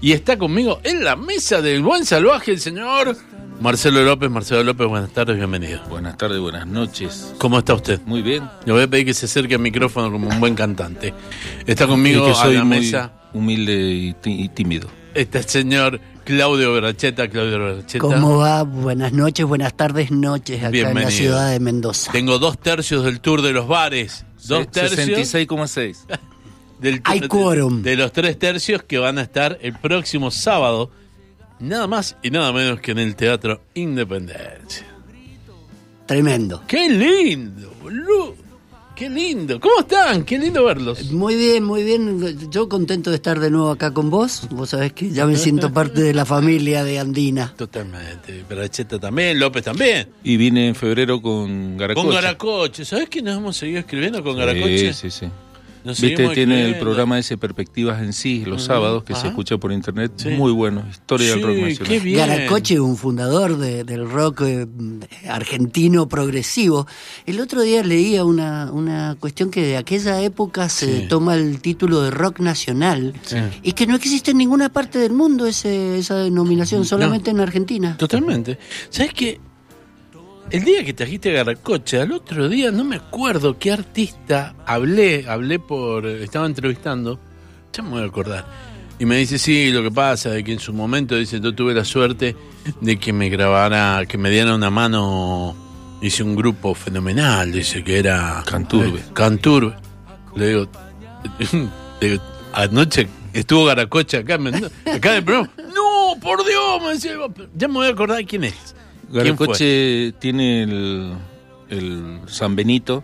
Y está conmigo en la mesa del buen salvaje el señor Marcelo López. Marcelo López, buenas tardes, bienvenido. Buenas tardes, buenas noches. ¿Cómo está usted? Muy bien. Le voy a pedir que se acerque al micrófono como un buen cantante. Está conmigo Es que soy a la muy mesa. humilde y, tí- y tímido. Está el señor Claudio Beracheta. Claudio Beracheta. ¿Cómo va? Buenas noches, buenas tardes, noches acá en Bienvenido. la ciudad de Mendoza. Tengo dos tercios del tour de los bares. Dos tercios 66,6. Del Hay quórum. de los tres tercios que van a estar el próximo sábado, nada más y nada menos que en el Teatro Independencia. Tremendo. ¡Qué lindo, boludo! ¡Qué lindo! ¿Cómo están? ¡Qué lindo verlos! Muy bien, muy bien. Yo contento de estar de nuevo acá con vos. Vos sabés que ya me siento parte de la familia de Andina. Totalmente. Beracheta también, López también. Y vine en febrero con Garacoche. Con Garacoche. ¿Sabés que nos hemos seguido escribiendo con Garacoche? Sí, sí, sí. Nos Viste, tiene el programa ese Perspectivas en sí, los sábados, que Ajá. se escucha por internet. Sí. Muy bueno. Historia del rock nacional. qué bien. Garacoche, un fundador de- del rock eh, argentino progresivo. El otro día leía una, una cuestión que de aquella época se Sí. toma el título de rock nacional Sí. y que no existe en ninguna parte del mundo ese, esa denominación, solamente en Argentina. Totalmente. ¿Sabes qué? El día que trajiste a Garacoche, al otro día no me acuerdo qué artista hablé, hablé por, estaba entrevistando, ya me voy a acordar. Y me dice, sí, lo que pasa es que en su momento, dice, yo tuve la suerte de que me grabara, que me diera una mano, hice un grupo fenomenal, dice que era... Canturbe. eh, Canturbe. Le digo, le digo, anoche estuvo Garacoche acá acá en el programa. No, por Dios, me decía, ya me voy a acordar quién es. Garacoche tiene el, el San Benito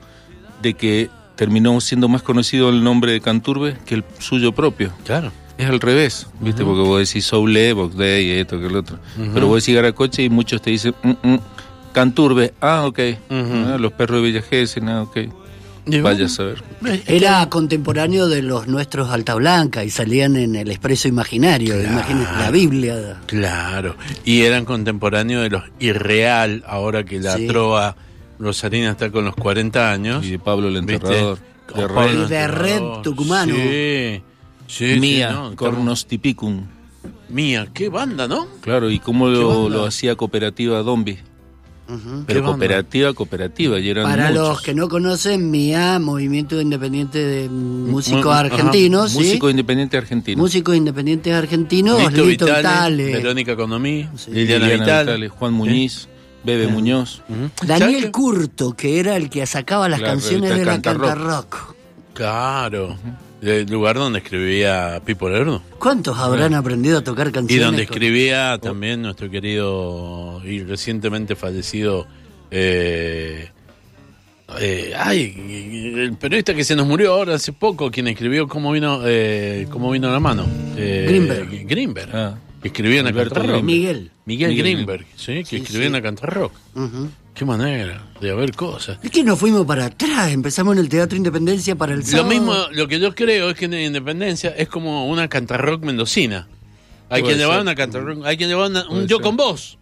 de que terminó siendo más conocido el nombre de Canturbe que el suyo propio. Claro. Es al revés, ¿viste? Porque vos decís Soule, Box Day, esto, que el otro. Pero vos decís Garacoche y muchos te dicen, "Mm, mm, Canturbe, ah, ok. Ah, los perros de Villa Gesell, ah, ok. Vaya a saber. Era contemporáneo de los nuestros Alta Blanca y salían en el Expreso Imaginario, Claro. imagínate, la Biblia. Claro. Y eran contemporáneos de los Irreal, ahora que la Sí. trova Rosarina está con los 40 años. Y de Pablo el. Enterrador. Con De Pablo Red. el Y de Red tucumano. Sí. Sí, sí, Mía, no, Cornos Tipicum. Mía, qué banda, ¿no? Claro, y cómo ¿Qué lo, lo hacía Cooperativa Dombi. Pero cooperativa, cooperativa, y eran Para muchos. los que no conocen, MIA, Movimiento Independiente de Músicos Mu- ajá. Argentinos, ¿sí? Músico independiente argentino. Músicos Independientes Argentinos, Lito Lito Vitale, Vitale, Verónica Conomí, Sí. Liliana, Liliana Vitale. Vitale, Juan Muñiz, Bebe Muñoz. Ujú. ¿Sabes Daniel? Curto, que era el que sacaba las La canciones de la Canta Canta Rock. Claro. El lugar donde escribía Pipo Lerdo. ¿Cuántos habrán aprendido a tocar Y canciones? donde con- escribía también nuestro querido y recientemente fallecido. Eh, eh, ay, el periodista que se nos murió ahora hace poco, quien escribió cómo vino, eh, cómo vino la mano. Eh, Grinberg. Grinberg. Ah. que escribía en la. Miguel. Miguel Miguel Grinberg, ¿sí? que Sí, escribía sí. en la Cantar Rock. Qué manera de haber cosas. Es que nos fuimos para atrás, empezamos en el Teatro Independencia para el Lo sábado. mismo, lo que yo creo es que en Independencia es como una cantarrock mendocina. Hay quien llevar una cantarrock, hay quien llevar una- un yo ser. con vos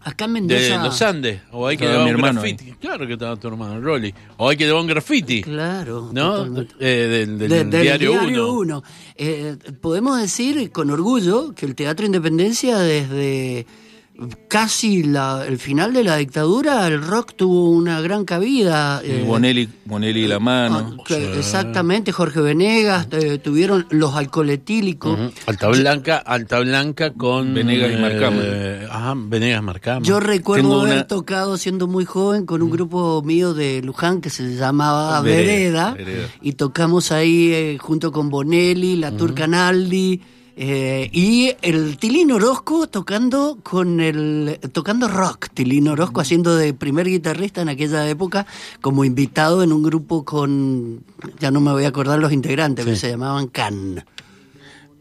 Acá en de Mendoza. los Andes, o hay que llevar un graffiti. Claro que estaba tu hermano, Rolly. O hay que llevar un graffiti, Claro. ¿no? Eh, del, del De- del diario 1. Uno. Eh, podemos decir con orgullo que el Teatro Independencia desde casi la- el final de la dictadura el rock tuvo una gran cabida. Y eh, Bonelli, Bonelli y la mano. ah, Exactamente, Jorge Venegas, eh, tuvieron los alcoholetílicos. Alta Blanca, Alta Blanca con Venegas y Marcama. eh, ajá, Venegas Marcama. Yo recuerdo Tengo haber una- tocado siendo muy joven con un grupo mío de Luján que se llamaba Vereda, Vereda, Vereda. y tocamos ahí eh, junto con Bonelli, la Turca Naldi eh, y el Tilín Orozco tocando con el tocando rock, Tilín Orozco haciendo de primer guitarrista en aquella época como invitado en un grupo con ya no me voy a acordar los integrantes, pero se llamaban Can.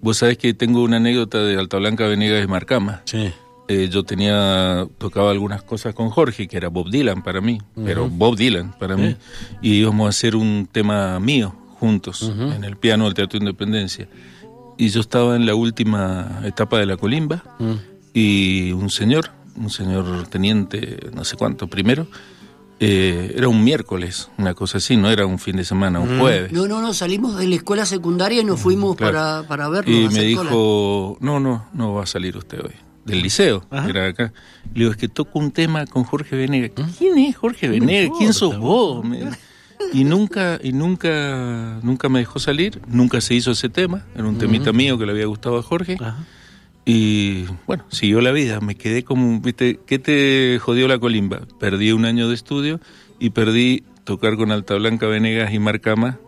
Vos sabés que tengo una anécdota de Alta Blanca, Venegas y Marcama. Sí. Eh, yo tenía, tocaba algunas cosas con Jorge, que era Bob Dylan para mí, pero Bob Dylan para mí. Y íbamos a hacer un tema mío juntos en el piano del Teatro Independencia. Y yo estaba en la última etapa de la colimba y un señor, un señor teniente, no sé cuánto, primero, Eh, era un miércoles, una cosa así, no era un fin de semana, un jueves. No, no, no, salimos de la escuela secundaria y nos fuimos Claro. para, para verlo. Y me cola. dijo, no, no, no va a salir usted hoy. Del liceo, Ajá. que era acá. Le digo, es que toco un tema con Jorge Venegas. ¿Quién es Jorge Venegas? ¿Quién sos vos? Me- Y nunca, y nunca, nunca me dejó salir, nunca se hizo ese tema, era un temita mío que le había gustado a Jorge. Ajá. Y bueno, siguió la vida, me quedé como, viste, ¿qué te jodió la colimba? Perdí un año de estudio y perdí tocar con Alta Blanca Venegas y Marcama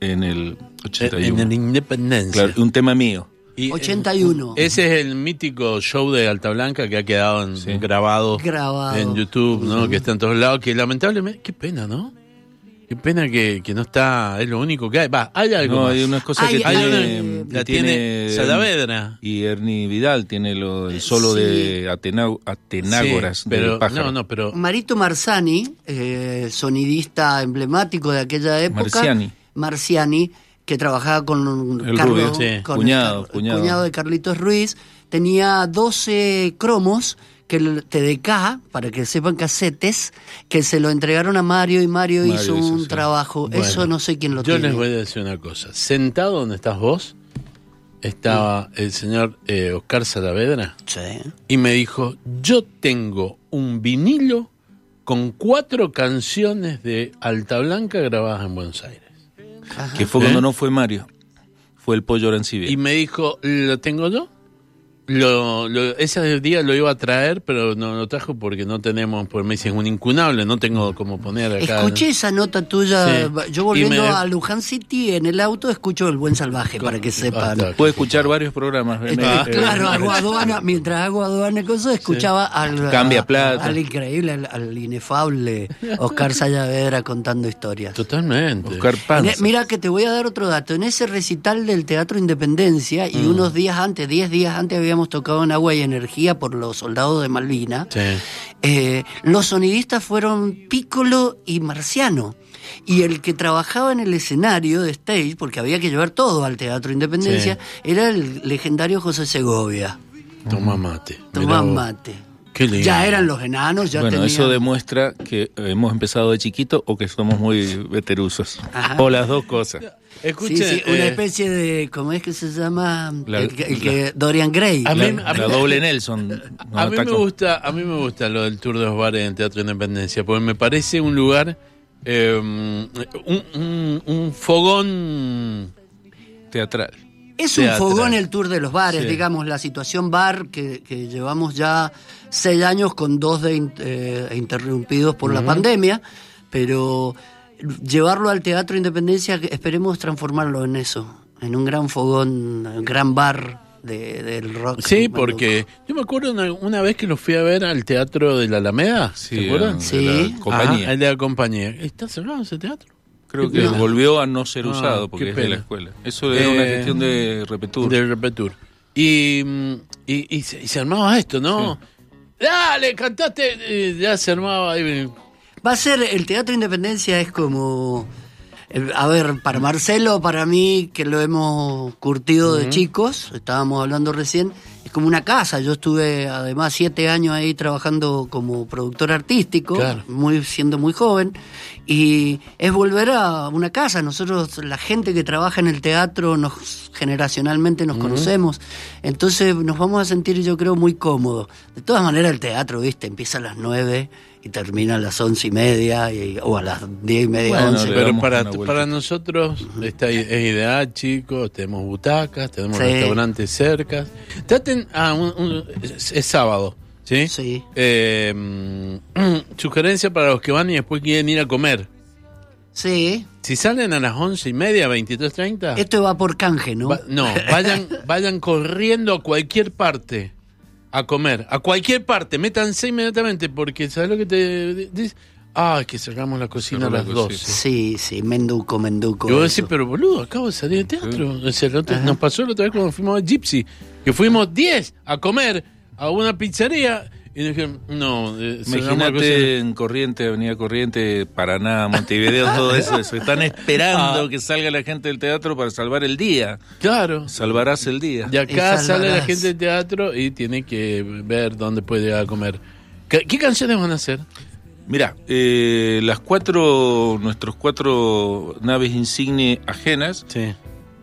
en el 81. En el Independencia. Claro, un tema mío. Y, eh, 81. Ese es el mítico show de Alta Blanca que ha quedado en- Sí. grabado, Grabado. en YouTube, ¿no? Que está en todos lados, que lamentablemente, qué pena, ¿no? Qué pena que, que no está, es lo único que hay. Va, hay algo No, más. hay unas cosas Hay- que hay tiene, una- que la tiene Saavedra. Y Ernie Vidal tiene lo, el solo Sí. de Atena- Atenágoras Sí, pero, del no, no, pero Marito Marzani, eh, sonidista emblemático de aquella época. Marciani. Marciani, que trabajaba con El Carlos, rubio. Sí. con Cuñado, el, cuñado. de Carlitos Ruiz, tenía 12 cromos que el TDK, para que sepan casetes, que se lo entregaron a Mario y Mario, Mario hizo hizo, un sí. trabajo. Bueno, Eso no sé quién lo yo tiene. les voy a decir una cosa. Sentado donde estás vos, estaba el señor eh, Oscar Saavedra Sí. y me dijo, yo tengo un vinilo con cuatro canciones de Alta Blanca grabadas en Buenos Aires. Que fue ¿Eh? cuando no fue Mario, fue el pollo Arancibia. Y me dijo, ¿lo tengo yo? Lo, lo- ese día lo iba a traer, pero no lo trajo porque no tenemos, porque me dicen, es un incunable, no tengo como poner acá. Escuché esa nota tuya. Sí. Yo volviendo me- a Luján City en el auto escucho el buen salvaje para que sepan. Basta. Puede escuchar varios programas. Eh, Venegas, eh, claro, hago aduana, mientras hago aduana y cosas, escuchaba al, Cambia plata. al increíble, al, al inefable Oscar Sayavedra contando historias. Totalmente. Oscar Panza. Mira que te voy a dar otro dato. En ese recital del Teatro Independencia, y unos días antes, 10 días antes, habíamos tocado en Agua y Energía por los soldados de Malvina. Sí. Eh, los sonidistas fueron Piccolo y Marciano. Y el que trabajaba en el escenario de stage, porque había que llevar todo al Teatro Independencia, era el legendario José Segovia. Toma mate. Vos. mate. Qué lindo. Ya eran los enanos, ya bueno, tenían... eso demuestra que hemos empezado de chiquito o que somos muy veterusos. Ajá. O las dos cosas. Escuchen, sí, una eh, especie de, ¿cómo es que se llama? La- el, que- el que Dorian Gray. A La, mí- la doble Nelson. no a mí me gusta, a mí me gusta lo del tour de los bares en Teatro Independencia, porque me parece un lugar, eh, un, un- un fogón. teatral. Es un fogón el tour de los bares, Sí. digamos, la situación bar que, que llevamos ya seis años con dos de in- eh, interrumpidos por la pandemia, pero llevarlo al Teatro Independencia, esperemos transformarlo en eso, en un gran fogón, un gran bar de- del rock. Sí, porque yo me acuerdo una, una vez que lo fui a ver al Teatro de la Alameda, Sí, ¿te acuerdan? de Sí. la compañía. El de la compañía. ¿Está cerrado ese teatro? Creo que No. volvió a no ser Ah, usado porque es de la escuela. Eso era una Eh, gestión de Repetur. De Repetur. Y, mm, y, y se, y se armaba esto, ¿no? Dale, cantaste. y ya se armaba. Va a ser, el Teatro Independencia es como, eh, a ver, para Marcelo, para mí, que lo hemos curtido de chicos, estábamos hablando recién, como una casa. Yo estuve además siete años ahí trabajando como productor artístico, Claro. muy, siendo muy joven, y es volver a una casa. Nosotros, la gente que trabaja en el teatro, nos generacionalmente nos conocemos, entonces nos vamos a sentir, yo creo, muy cómodos. De todas maneras, el teatro, viste, empieza a las nueve y termina a las once y media y- o a las diez y media, Bueno, once. le Pero damos para, para nosotros esta es ideal, chicos. Tenemos butacas, tenemos Sí. restaurantes cerca. Traten. Ah, un- un- es, es sábado, ¿sí? Sí. Eh, sugerencia para los que van y después quieren ir a comer. Sí, Si salen a las once y media, 23.30. esto va por canje, ¿no? Va- no, vayan, vayan corriendo a cualquier parte a comer, a cualquier parte, métanse inmediatamente, porque ¿sabes lo que te dice? Ah, que sacamos la cocina a la las cocina. 12. Sí, sí, menduco, menduco. Y vos eso. decís, pero boludo, acabo de salir de teatro. O sea, la otra- nos pasó la otra vez cuando fuimos a Gypsy, que fuimos 10 a comer a una pizzería y dijeron, no, eh, Imagínate en Corriente, Avenida Corriente, Paraná, Montevideo, todo eso, eso. Están esperando Ah. que salga la gente del teatro para salvar el día. Claro. Salvarás el día. De acá Y sale la gente del teatro y tiene que ver dónde puede llegar a comer. ¿Qué, qué canciones van a hacer? Mira, eh, las cuatro, nuestros cuatro naves insigne ajenas, Sí.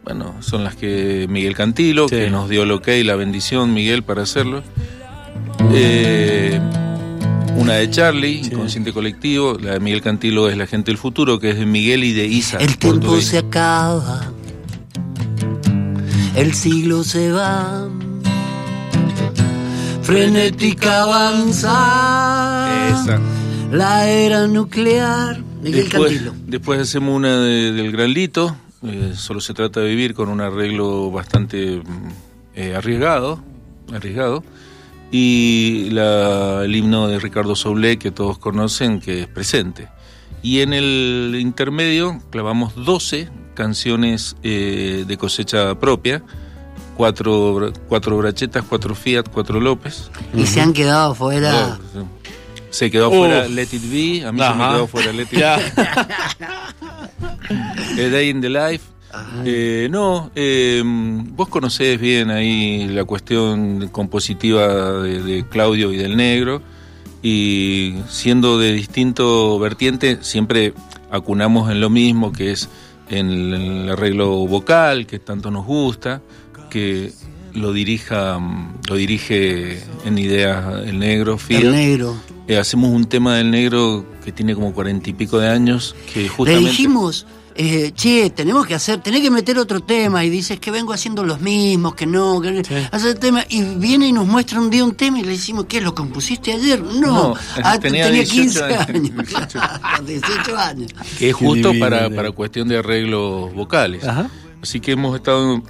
bueno, son las que Miguel Cantilo, Sí. que nos dio el ok, la bendición, Miguel, para hacerlo. Eh, una de Charlie, Inconsciente Colectivo, la de Miguel Cantilo es La Gente del Futuro, que es de Miguel y de Isa. El tiempo portugués. se acaba, el siglo se va, frenética avanza, Esa. la era nuclear. Miguel Después, Cantilo. después hacemos una de- del Gran Lito, eh, solo se trata de vivir con un arreglo bastante mm, eh, arriesgado, arriesgado, y la- el himno de Ricardo Soule que todos conocen, que es presente. Y en el intermedio clavamos 12 canciones eh, de cosecha propia, cuatro, cuatro brachetas, cuatro Fiat, cuatro López. Y se han quedado fuera. Oh, Se quedó fuera Uf. Let It Be, a mí se me quedó fuera Let It Ya. A Day in the Life. Eh, no, eh, vos conocés bien ahí la cuestión compositiva de, de Claudio y del Negro y siendo de distinto vertiente siempre acunamos en lo mismo que es en el, en el arreglo vocal que tanto nos gusta, que lo dirija, mm, lo dirige en ideas el Negro, Fiat. El negro. Eh, hacemos un tema del Negro que tiene como cuarenta y pico de años que Le justamente dijimos, eh, che, tenemos que hacer, tenés que meter otro tema. Y dices que vengo haciendo los mismos, que no, que Sí. hacer tema. Y viene y nos muestra un día un tema y le decimos, ¿qué? ¿Lo compusiste ayer? No, No, Ah, tenía tenía 18 15 años. años. Claro, 18 años. que es justo para, para cuestión de arreglos vocales. Ajá. Así que hemos estado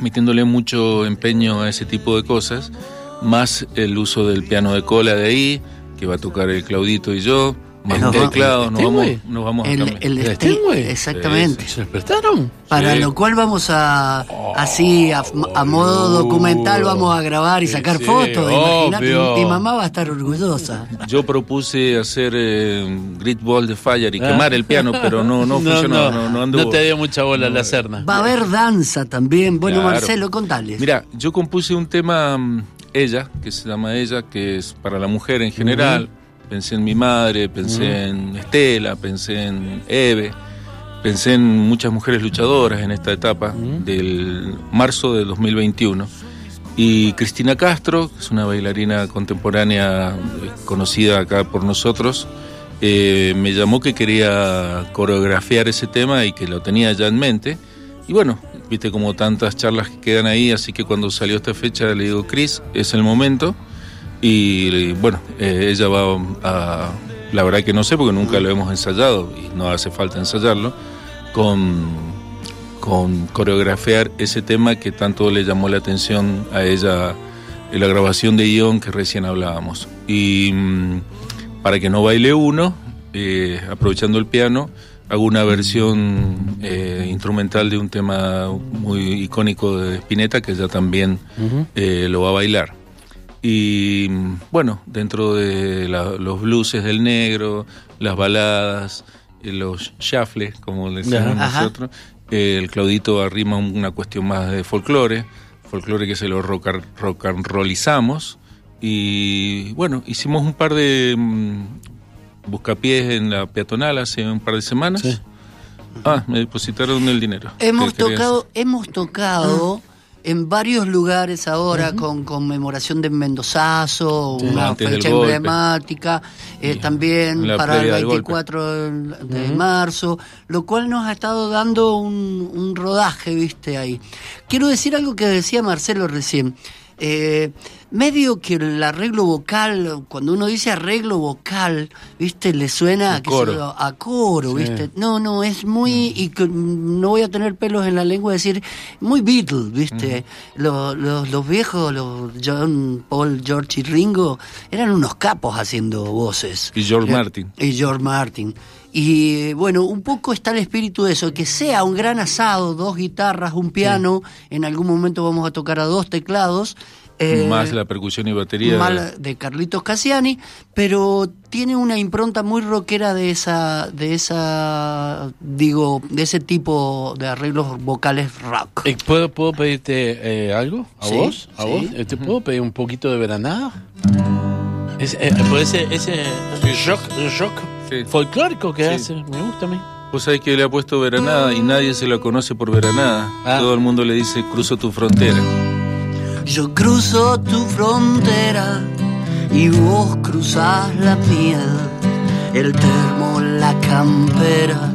metiéndole mucho empeño a ese tipo de cosas, más el uso del piano de cola de ahí, que va a tocar el Claudito y yo, más Nos el teclado, nos vamos, nos vamos a El, el ¿De este- Steinway? exactamente. ¿Se prestaron? Para Sí. lo cual vamos a, así, a, a modo documental, vamos a grabar y Sí, sacar sí, fotos. Imagínate, mi mamá va a estar orgullosa. Yo propuse hacer eh, Grit Ball de Fire y Ah. quemar el piano, pero no, no, funcionó, no, no, anduvo. No te dio mucha bola la cerna. Va a haber danza también. Bueno, Claro. Marcelo, contales. Mira, yo compuse un tema, mm, Ella, que se llama Ella, que es para la mujer en general. Pensé en mi madre, pensé en Estela, pensé en Eve, pensé en muchas mujeres luchadoras en esta etapa del marzo de 2021. Y Cristina Castro, que es una bailarina contemporánea eh, conocida acá por nosotros, eh, me llamó que quería coreografiar ese tema y que lo tenía ya en mente. Y bueno, viste como tantas charlas que quedan ahí, así que cuando salió esta fecha le digo, Cris, es el momento. Y bueno, eh, ella va a, la verdad que no sé porque nunca lo hemos ensayado y no hace falta ensayarlo, con, con coreografiar ese tema que tanto le llamó la atención a ella en la grabación de guion que recién hablábamos. Y mm, para que no baile uno, eh, aprovechando el piano, hago una versión eh, instrumental de un tema muy icónico de Spinetta que ella también eh, lo va a bailar. Y bueno, dentro de la- los blueses del negro, las baladas, eh, los shuffles, como decimos Ajá. nosotros, eh, el Claudito arrima una cuestión más de folclore, folclore que se lo rock, rock and rollizamos. Y bueno, hicimos un par de mm, buscapiés en la peatonal hace un par de semanas. Sí. Ah, me depositaron el dinero. Hemos tocado, hemos tocado en varios lugares ahora con conmemoración de Mendozazo, una fecha emblemática, eh, también La para el previa del golpe. 24 de marzo, lo cual nos ha estado dando un, un rodaje, viste, ahí. Quiero decir algo que decía Marcelo recién. Eh, medio que el arreglo vocal, cuando uno dice arreglo vocal, viste, le suena A coro. yo, a coro, Sí. viste. No, no, es muy, y que no voy a tener pelos en la lengua decir, muy Beatles, viste. Los, los, los viejos, los John, Paul, George y Ringo, eran unos capos haciendo voces. Y George Eh, Martin. Y George Martin. Y bueno, un poco está el espíritu de eso, que sea un gran asado, dos guitarras, un piano, en algún momento vamos a tocar a dos teclados. eh, más la percusión y batería. mal de Carlitos Cassiani, pero tiene una impronta muy rockera de esa, de esa, digo, de ese tipo de arreglos vocales rock. Eh, ¿Puedo, ¿Puedo pedirte eh, algo? ¿A Sí, vos? ¿A sí. vos? Eh, ¿Te puedo pedir un poquito de veranada? Es, eh, ese, ese rock, rock Sí. folclórico que Sí. hace, me gusta a mí. Vos sabés que le ha puesto Veranada y nadie se lo conoce por Veranada. Ah. Todo el mundo le dice cruzo tu frontera. Yo cruzo tu frontera y vos cruzás la mía. El termo, la campera,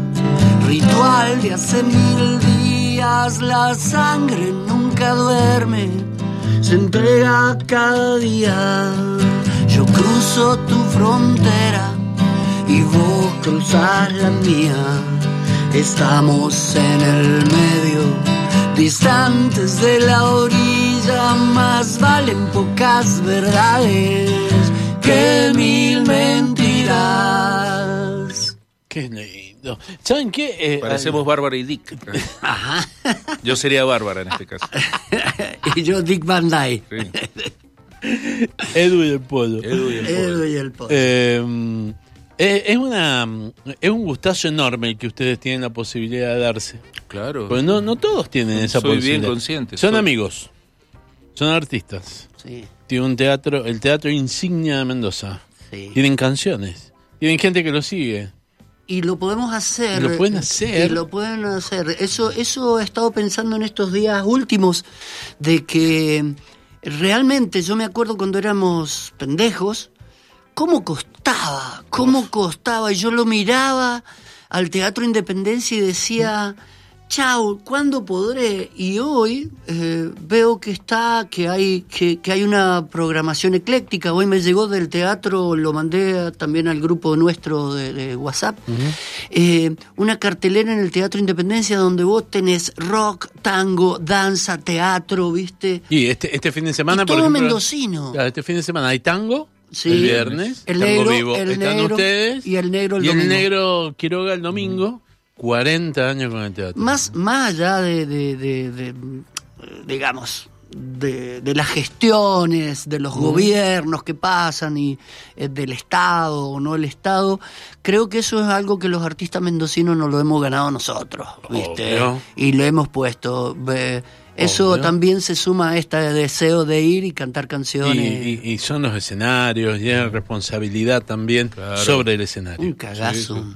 ritual de hace mil días. La sangre nunca duerme, se entrega cada día. Yo cruzo tu frontera y vos cruzás la mía. Estamos en el medio, distantes de la orilla, más valen pocas verdades que mil mentiras. Qué lindo. ¿Saben qué? Eh, Parecemos Bárbara y Dick. Ajá. Yo sería Bárbara en este caso. y yo Dick Van Dyke. Sí. Edu y el Polo. Edu y el Edu pobre. y el pollo. Eh, eh, es una es un gustazo enorme el que ustedes tienen la posibilidad de darse. Claro. Porque no, no todos tienen esa Soy bien posibilidad. consciente, Son soy. amigos. Son artistas. sí, Tiene un teatro, el teatro insignia de Mendoza. sí. Tienen canciones. Tienen gente que lo sigue. Y lo podemos hacer. Lo pueden hacer. Y lo pueden hacer. Eso, eso he estado pensando en estos días últimos, de que realmente yo me acuerdo cuando éramos pendejos, cómo costaba, cómo costaba. Y yo lo miraba al Teatro Independencia y decía, chau, ¿cuándo podré? Y hoy eh, veo que está, que hay, que, que hay una programación ecléctica. Hoy me llegó del teatro, lo mandé a- también al grupo nuestro de, de WhatsApp, eh, una cartelera en el Teatro Independencia donde vos tenés rock, tango, danza, teatro, ¿viste? Y este, este fin de semana, Y por todo ejemplo. mendocino. Este fin de semana hay tango. Sí. El viernes. El negro, vivo. el Están negro ustedes. y el negro el y domingo. negro Quiroga el domingo. 40 años con el teatro. Más, más allá de, de- de- de, digamos, de, de las gestiones, de los gobiernos que pasan y eh, del Estado o no el Estado, creo que eso es algo que los artistas mendocinos no lo hemos ganado nosotros, ¿viste? Obvio. Y lo hemos puesto. ve, Eso Obvio. también se suma a este deseo de ir y cantar canciones. y- y son los escenarios, y hay responsabilidad también Claro. sobre el escenario. Un cagazo.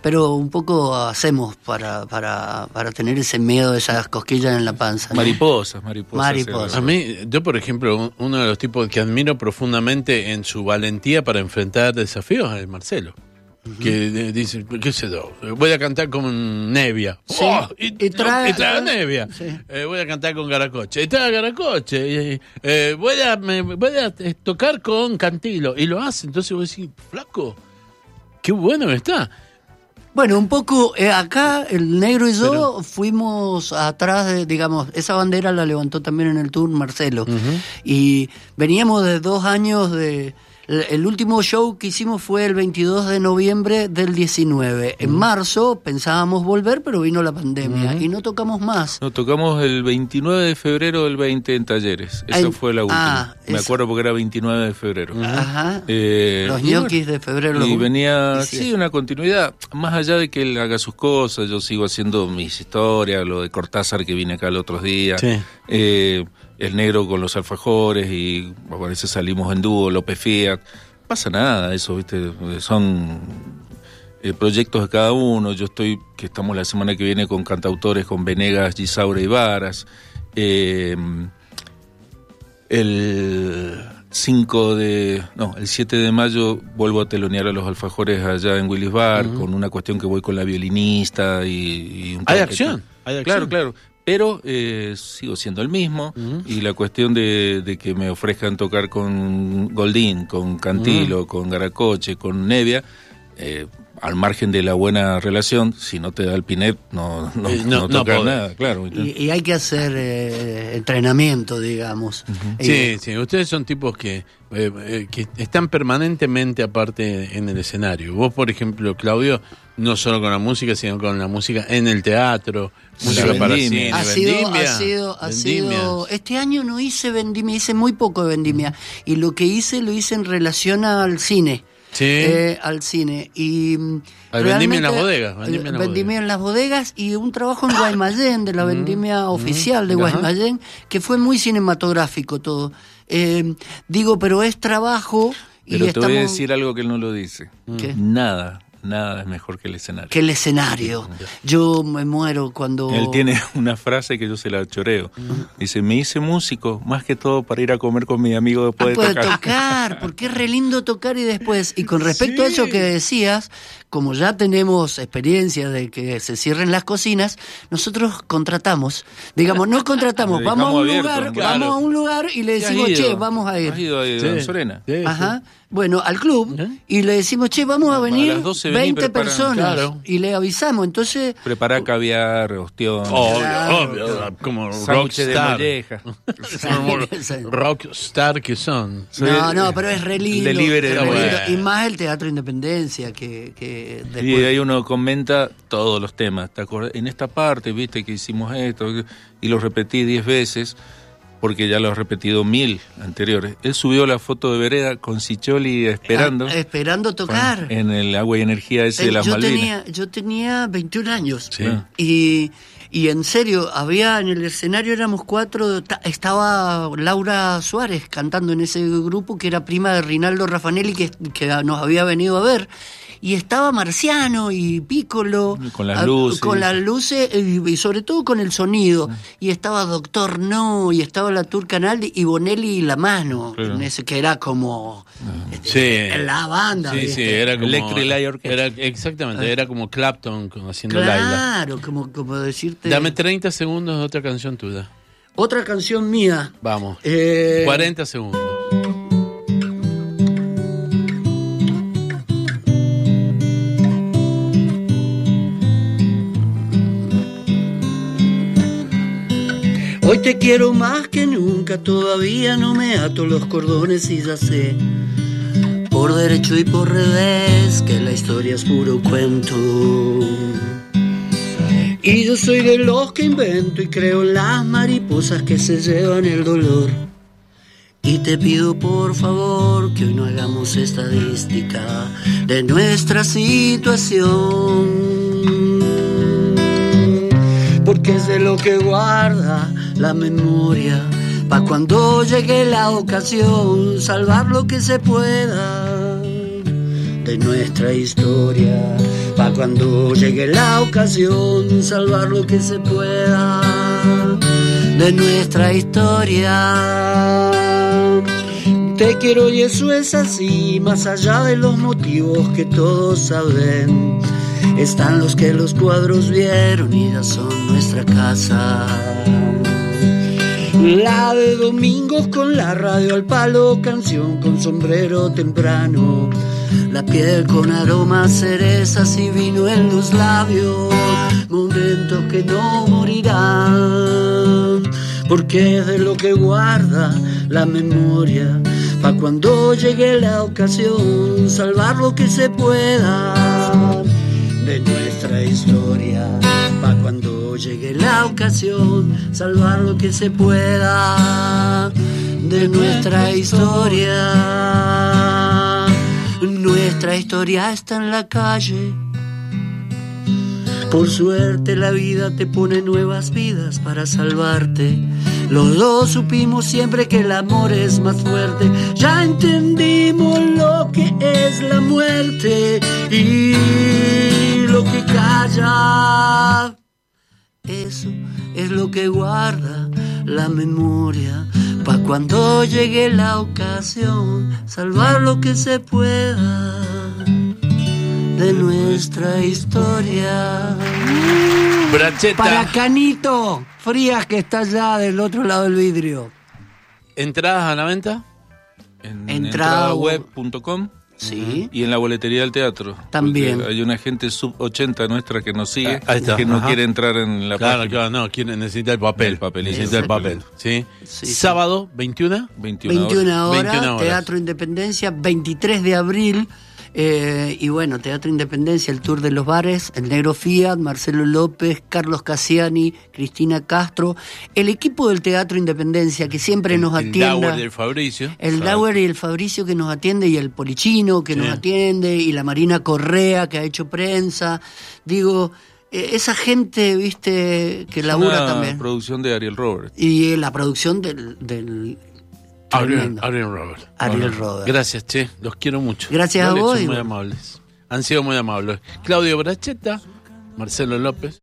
Pero un poco hacemos para, para, para tener ese miedo, esas cosquillas en la panza. ¿no? Mariposas, mariposas. Mariposas. A mí, yo por ejemplo, un- uno de los tipos que admiro profundamente en su valentía para enfrentar desafíos es Marcelo. Que de- dice, qué sé yo, voy a cantar con Nevia. Sí. ¡Oh! y, Y trae- y trae a Nevia. Sí. Eh, voy a cantar con Garacoche. Y trae a Garacoche. Eh, voy a, me- voy a eh, tocar con Cantilo. Y lo hace. Entonces vos decís, flaco, qué bueno está. Bueno, un poco eh, acá el negro y yo fuimos atrás de, digamos, esa bandera la levantó también en el tour Marcelo. Y veníamos de dos años de... El último show que hicimos fue el 22 de noviembre del 19. En marzo pensábamos volver, pero vino la pandemia y no tocamos más. No, tocamos el 29 de febrero del 20 en Talleres. Esa fue la última. ah, Me esa. acuerdo porque era 29 de febrero. Ajá. Eh, Los ñoquis bueno, de febrero. Y los- venía, y sí. sí, una continuidad. Más allá de que él haga sus cosas, yo sigo haciendo mis historias, lo de Cortázar que vine acá el otro día. Sí. Eh, el negro con los alfajores y a veces salimos en dúo, López Fiat. Pasa nada, eso, ¿viste? Son eh, proyectos de cada uno. Yo estoy, que estamos la semana que viene con cantautores, con Venegas, Gisaura y Varas. Eh, el 5 de, no, el 7 de mayo vuelvo a telonear a los alfajores allá en Willis Bar con una cuestión que voy con la violinista y, y un Hay acción, hay acción. Claro, claro. Pero eh, sigo siendo el mismo. Y la cuestión de, de que me ofrezcan tocar con Goldín, con Cantilo, con Garacoche, con Nevia, eh, al margen de la buena relación, si no te da el pinet, no, no, Eh, no- no no tocas podés. nada, claro. Y, y hay que hacer eh, entrenamiento, digamos. Sí, Eh, sí, ustedes son tipos que, eh, eh, que están permanentemente aparte en el escenario. Vos, por ejemplo, Claudio, no solo con la música, sino con la música en el teatro, música para cine, ha sido, vendimia, ha sido, ha sido, este año no hice vendimia, hice muy poco de vendimia. Y lo que hice, lo hice en relación al cine. Sí. Eh, al cine. Y mm, Al vendimia en las bodegas, vendimia en las vendimia bodegas. en las bodegas y un trabajo en Guaymallén, de la vendimia oficial de. Guaymallén, que fue muy cinematográfico todo. Eh, digo, pero es trabajo Y Pero te voy a estamos- decir algo que él no lo dice. ¿Qué? Nada, nada es mejor que el escenario. Que el escenario. Yo me muero cuando... Él tiene una frase que yo se la choreo. Dice, me hice músico más que todo para ir a comer con mi amigo Ah, después de puede tocar. tocar, porque es re lindo tocar y después. Y con respecto a eso que decías, como ya tenemos experiencia de que se cierren las cocinas, nosotros contratamos, digamos, no contratamos, vamos a un lugar, claro. vamos a un lugar y le ¿Te has decimos, che, vamos a ¿Has ir. ido a Sí. a Sorena? Sí, sí. Ajá. Bueno, al club ¿Eh? y le decimos, che, vamos a venir las 12 vení, 20 preparan- personas Claro. y le avisamos. Entonces, Preparar caviar, ostión, Obvio, Claro. obvio, como de rockstar. rockstar que son. No, no, pero es re lindo. delivery re lindo. bueno. Y más el Teatro Independencia que, que Y después... ahí uno comenta todos los temas. ¿Te acordás? En esta parte, viste que hicimos esto, y lo repetí diez veces, porque ya lo he repetido mil anteriores. Él subió la foto de Vereda con Sicholi esperando Ah, esperando tocar. en el agua y energía ese de Eh, las yo, Malvinas. tenía, yo tenía 21 años. Sí. Y, y en serio, había en el escenario éramos cuatro, ta- estaba Laura Suárez cantando en ese grupo que era prima de Rinaldo Raffanelli que, que nos había venido a ver. Y estaba Marciano y Piccolo. Con las ah, luces. Con las luces y, y sobre todo con el sonido. Y estaba Doctor No, y estaba la Turca Naldi y Bonelli y La Mano. Claro. en ese que era como Sí. en la banda. Sí, sí, era como. Electric Light Orchestra. Era, exactamente, era como Clapton haciendo Laila. Claro, como, como Dame 30 segundos de otra canción tuya. Otra canción mía. Vamos. Eh, 40 segundos. Hoy te quiero más que nunca, todavía no me ato los cordones y ya sé. Por derecho y por revés, que la historia es puro cuento. Y yo soy de los que invento y creo las mariposas que se llevan el dolor. Y te pido por favor que hoy no hagamos estadística de nuestra situación. Porque es de lo que guarda la memoria. Pa' cuando llegue la ocasión, salvar lo que se pueda de nuestra historia. Pa' cuando llegue la ocasión, salvar lo que se pueda de nuestra historia. Te quiero y eso es así, más allá de los motivos que todos saben. Están los que los cuadros vieron y ya son nuestra casa. La de domingos con la radio al palo, canción con sombrero temprano. La piel con aromas cerezas y vino en los labios. Momentos que no morirán. Porque es de lo que guarda la memoria. Pa' cuando llegue la ocasión, salvar lo que se pueda de nuestra historia. Pa' cuando llegue la ocasión, salvar lo que se pueda de nuestra historia. Nuestra historia está en la calle. Por suerte la vida te pone nuevas vidas para salvarte. Los dos supimos siempre que el amor es más fuerte. Ya entendimos lo que es la muerte y lo que calla. Eso es lo que guarda la memoria. Pa' cuando llegue la ocasión, salvar lo que se pueda de nuestra historia. Bracheta. Para Canito, Frías que está allá del otro lado del vidrio. ¿Entradas a la venta? En Entrada- entradaweb.com Sí. y en la boletería del teatro. También. Hay una gente sub 80 nuestra que nos sigue, Ah, ahí está, que no quiere entrar en la Claro, página. claro, no, quiere, necesita el papel. El papel, necesita el papel. ¿sí? Sí, sí. Sábado, 21. 21, 21 horas. horas, 21 horas. Teatro Independencia, 23 de abril. Eh, y bueno, Teatro Independencia, el Tour de los Bares, el Negro Fiat, Marcelo López, Carlos Cassiani, Cristina Castro, el equipo del Teatro Independencia que siempre nos El atiende. Dauer del Fabricio. El Dauer y el Fabricio que nos atiende y el Polichino que nos atiende y la Marina Correa que ha hecho prensa. Digo, eh, esa gente, viste, que labura Una también. producción de Ariel Roberts. Y la producción del, del Ariel. Ariel Robert. Ariel Robert. Gracias, che. Los quiero mucho. Gracias a Vale, vos Son muy amables. Han sido muy amables. Claudio Bracheta, Marcelo López.